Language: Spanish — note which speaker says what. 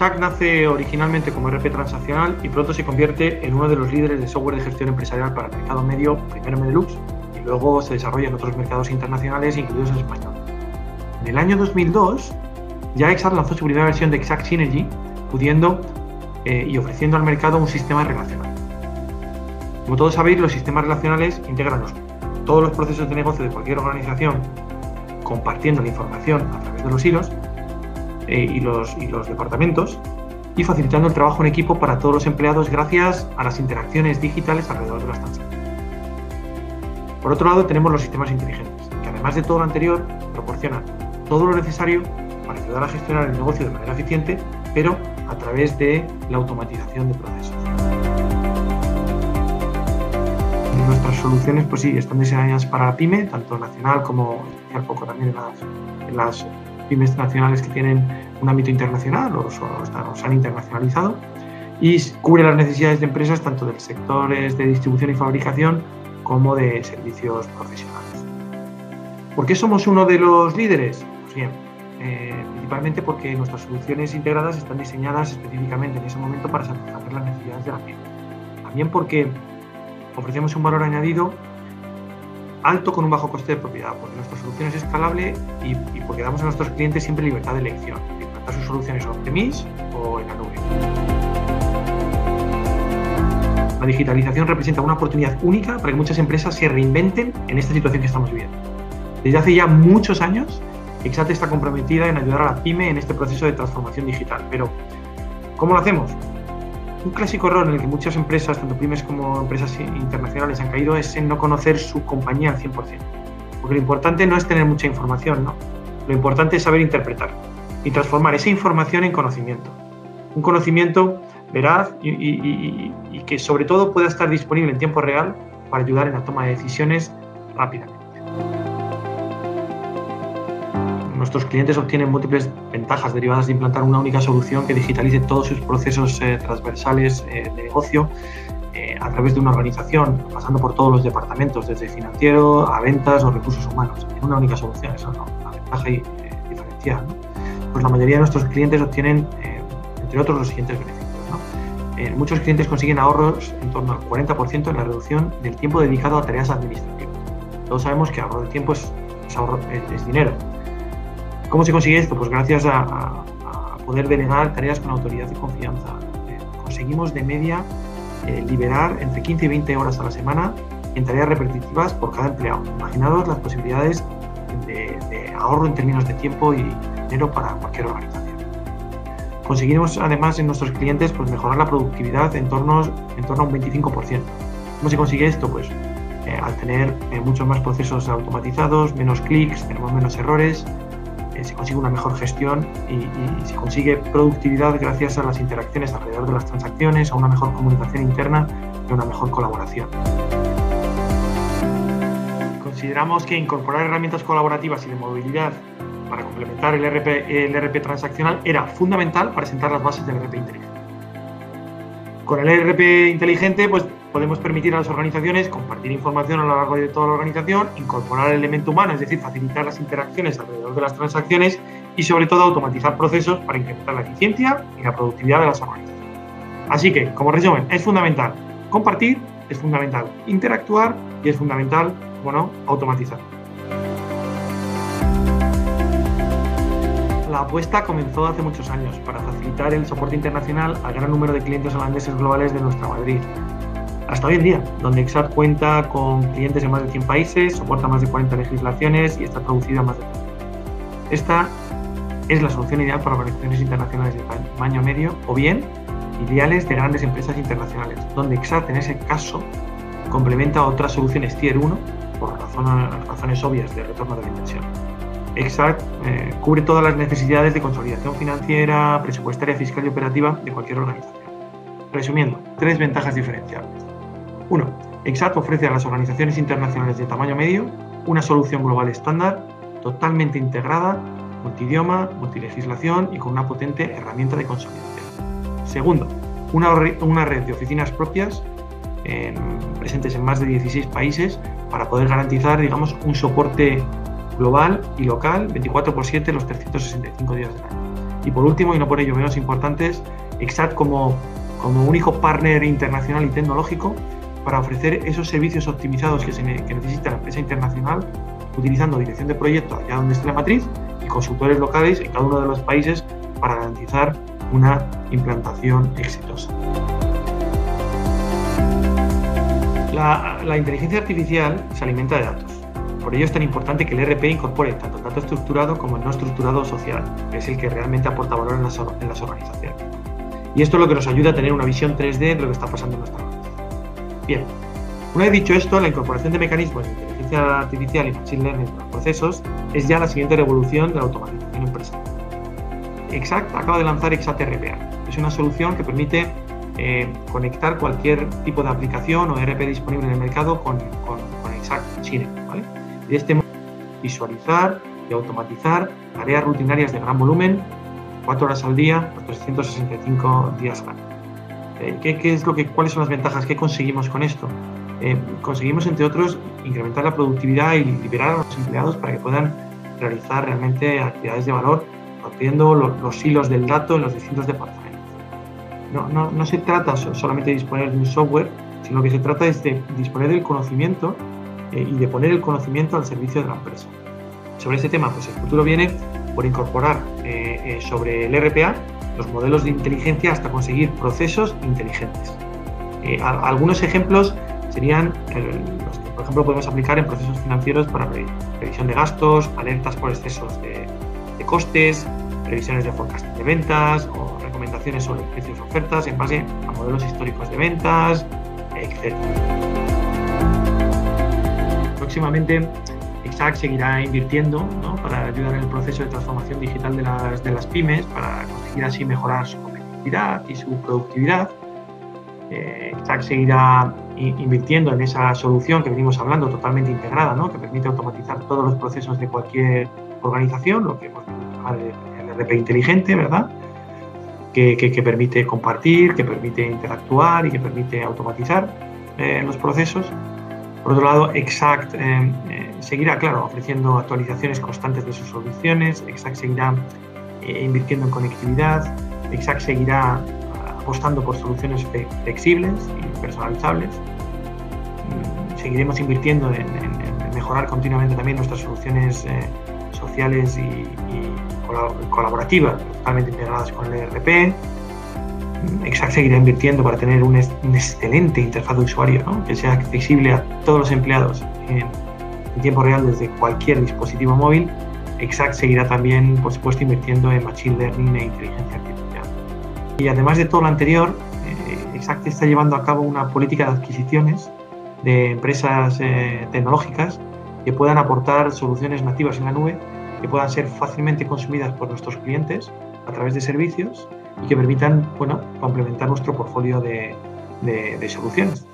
Speaker 1: Exact nace originalmente como RP transaccional y pronto se convierte en uno de los líderes de software de gestión empresarial para el mercado medio, primero en Benelux y luego se desarrolla en otros mercados internacionales, incluidos en español. En el año 2002, ya Exact lanzó su primera versión de Exact Synergy, pudiendo eh, y ofreciendo al mercado un sistema relacional. Como todos sabéis, los sistemas relacionales integran todos los procesos de negocio de cualquier organización, compartiendo la información a través de los hilos eh, y, los, y los departamentos y facilitando el trabajo en equipo para todos los empleados gracias a las interacciones digitales alrededor de las transacciones. Por otro lado, tenemos los sistemas inteligentes, que además de todo lo anterior, proporcionan todo lo necesario para ayudar a gestionar el negocio de manera eficiente, pero a través de la automatización de procesos. Nuestras soluciones, pues sí, están diseñadas para la pyme, tanto nacional como un poco también en las pymes nacionales que tienen un ámbito internacional o, se han internacionalizado y cubre las necesidades de empresas tanto del sectores de distribución y fabricación como de servicios profesionales. ¿Por qué somos uno de los líderes? Pues bien, eh, principalmente porque nuestras soluciones integradas están diseñadas específicamente en ese momento para satisfacer las necesidades de la pyme. También porque ofrecemos un valor añadido alto con un bajo coste de propiedad, porque nuestra solución es escalable y, porque damos a nuestros clientes siempre libertad de elección, de implantar sus soluciones on-premise o en la nube. La digitalización representa una oportunidad única para que muchas empresas se reinventen en esta situación que estamos viviendo. Desde hace ya muchos años, Exate está comprometida en ayudar a la pyme en este proceso de transformación digital. Pero, ¿cómo lo hacemos? Un clásico error en el que muchas empresas, tanto pymes como empresas internacionales, han caído es en no conocer su compañía al 100%. Porque lo importante no es tener mucha información, ¿no? Lo importante es saber interpretar y transformar esa información en conocimiento. Un conocimiento veraz y, y que sobre todo pueda estar disponible en tiempo real para ayudar en la toma de decisiones rápidamente. Nuestros clientes obtienen múltiples ventajas derivadas de implantar una única solución que digitalice todos sus procesos eh, transversales eh, de negocio eh, a través de una organización, pasando por todos los departamentos, desde financiero a ventas o recursos humanos, en una única solución. Esa es una ventaja diferencial. Pues la mayoría de nuestros clientes obtienen, entre otros, los siguientes beneficios. muchos clientes consiguen ahorros en torno al 40% en la reducción del tiempo dedicado a tareas administrativas. Todos sabemos que ahorro de tiempo es, es dinero ¿Cómo se consigue esto? Pues gracias a, poder delegar tareas con autoridad y confianza. Eh, conseguimos de media eh, liberar entre 15 y 20 horas a la semana en tareas repetitivas por cada empleado. Imaginaos las posibilidades de, ahorro en términos de tiempo y dinero para cualquier organización. Conseguimos además en nuestros clientes pues, mejorar la productividad en torno, en torno a un 25%. ¿Cómo se consigue esto? Pues eh, al tener muchos más procesos automatizados, menos clics, tenemos menos errores, se consigue una mejor gestión y, se consigue productividad gracias a las interacciones alrededor de las transacciones, a una mejor comunicación interna y a una mejor colaboración. Consideramos que incorporar herramientas colaborativas y de movilidad para complementar el RP, el RP transaccional era fundamental para sentar las bases del RP inteligente. Con el RP inteligente, pues podemos permitir a las organizaciones compartir información a lo largo de toda la organización, incorporar el elemento humano, es decir, facilitar las interacciones alrededor de las transacciones y sobre todo automatizar procesos para incrementar la eficiencia y la productividad de las organizaciones. Así que, como resumen, es fundamental compartir, es fundamental interactuar y es fundamental, bueno, automatizar. La apuesta comenzó hace muchos años para facilitar el soporte internacional al gran número de clientes holandeses globales de nuestra Madrid, hasta hoy en día, donde Exact cuenta con clientes en más de 100 países, soporta más de 40 legislaciones y está traducida a más de 30. Esta es la solución ideal para organizaciones internacionales de tamaño medio o bien ideales de grandes empresas internacionales, donde Exact en ese caso complementa otras soluciones Tier 1 por razones, obvias de retorno de la inversión. Exact eh, cubre todas las necesidades de consolidación financiera, presupuestaria, fiscal y operativa de cualquier organización. Resumiendo, tres ventajas diferenciables. 1. Exact ofrece a las organizaciones internacionales de tamaño medio una solución global estándar, totalmente integrada, multidioma, multilegislación y con una potente herramienta de consolidación. Segundo, una, red de oficinas propias presentes en más de 16 países para poder garantizar, digamos, un soporte global y local 24 por 7 los 365 días del año. Y por último, y no por ello menos importantes, Exact como, como único partner internacional y tecnológico para ofrecer esos servicios optimizados que, necesita la empresa internacional, utilizando dirección de proyecto allá donde esté la matriz y consultores locales en cada uno de los países para garantizar una implantación exitosa. La, inteligencia artificial se alimenta de datos. Por ello es tan importante que el ERP incorpore tanto el dato estructurado como el no estructurado social, que es el que realmente aporta valor en las, organizaciones. Y esto es lo que nos ayuda a tener una visión 3D de lo que está pasando en nuestra Bien, una vez dicho esto, la incorporación de mecanismos de inteligencia artificial y machine learning en los procesos es ya la siguiente revolución de la automatización empresarial. Exact acaba de lanzar Exact RPA. Es una solución que permite eh, conectar cualquier tipo de aplicación o RP disponible en el mercado con, con, con Exact Chile. ¿vale? de este modo, visualizar y automatizar tareas rutinarias de gran volumen, 4 horas al día, 365 días al año. Eh, ¿qué, es lo que, ¿Cuáles son las ventajas? ¿Qué conseguimos con esto? Eh, conseguimos, entre otros, incrementar la productividad y liberar a los empleados para que puedan realizar realmente actividades de valor, partiendo los, hilos del dato en los distintos departamentos. No, no, no se trata solamente de disponer de un software, sino que se trata de disponer del conocimiento eh, y de poner el conocimiento al servicio de la empresa. Sobre este tema, pues el futuro viene por incorporar eh, eh, sobre el RPA los modelos de inteligencia hasta conseguir procesos inteligentes. algunos ejemplos serían los que, por ejemplo, podemos aplicar en procesos financieros para previsión de gastos, alertas por excesos de, de costes, previsiones de forecasting de ventas o recomendaciones sobre precios y ofertas en base a modelos históricos de ventas, etc próximamente Exact seguirá invirtiendo para ayudar en el proceso de transformación digital de las, de las pymes, para conseguir así mejorar su competitividad y su productividad. Eh, seguirá invirtiendo en esa solución que venimos hablando, totalmente integrada, ¿no? que permite automatizar todos los procesos de cualquier organización, lo que hemos llamar el RP inteligente, ¿verdad? Que, que, permite compartir, que permite interactuar y que permite automatizar eh, los procesos. Por otro lado, Exact eh, seguirá, claro, ofreciendo actualizaciones constantes de sus soluciones, Exact seguirá eh, invirtiendo en conectividad, Exact seguirá apostando por soluciones flexibles y personalizables. Mm, seguiremos invirtiendo en, mejorar continuamente también nuestras soluciones sociales y, colaborativas, totalmente integradas con el ERP. Exact seguirá invirtiendo para tener una, excelente interfaz de usuario que sea accesible a todos los empleados tiempo real desde cualquier dispositivo móvil. Exact seguirá también, por supuesto, invirtiendo en Machine Learning e inteligencia artificial. Y además de todo lo anterior, eh, Exact está llevando a cabo una política de adquisiciones de empresas eh, tecnológicas que puedan aportar soluciones nativas en la nube que puedan ser fácilmente consumidas por nuestros clientes a través de servicios y que permitan bueno, complementar nuestro portfolio de, de, de soluciones.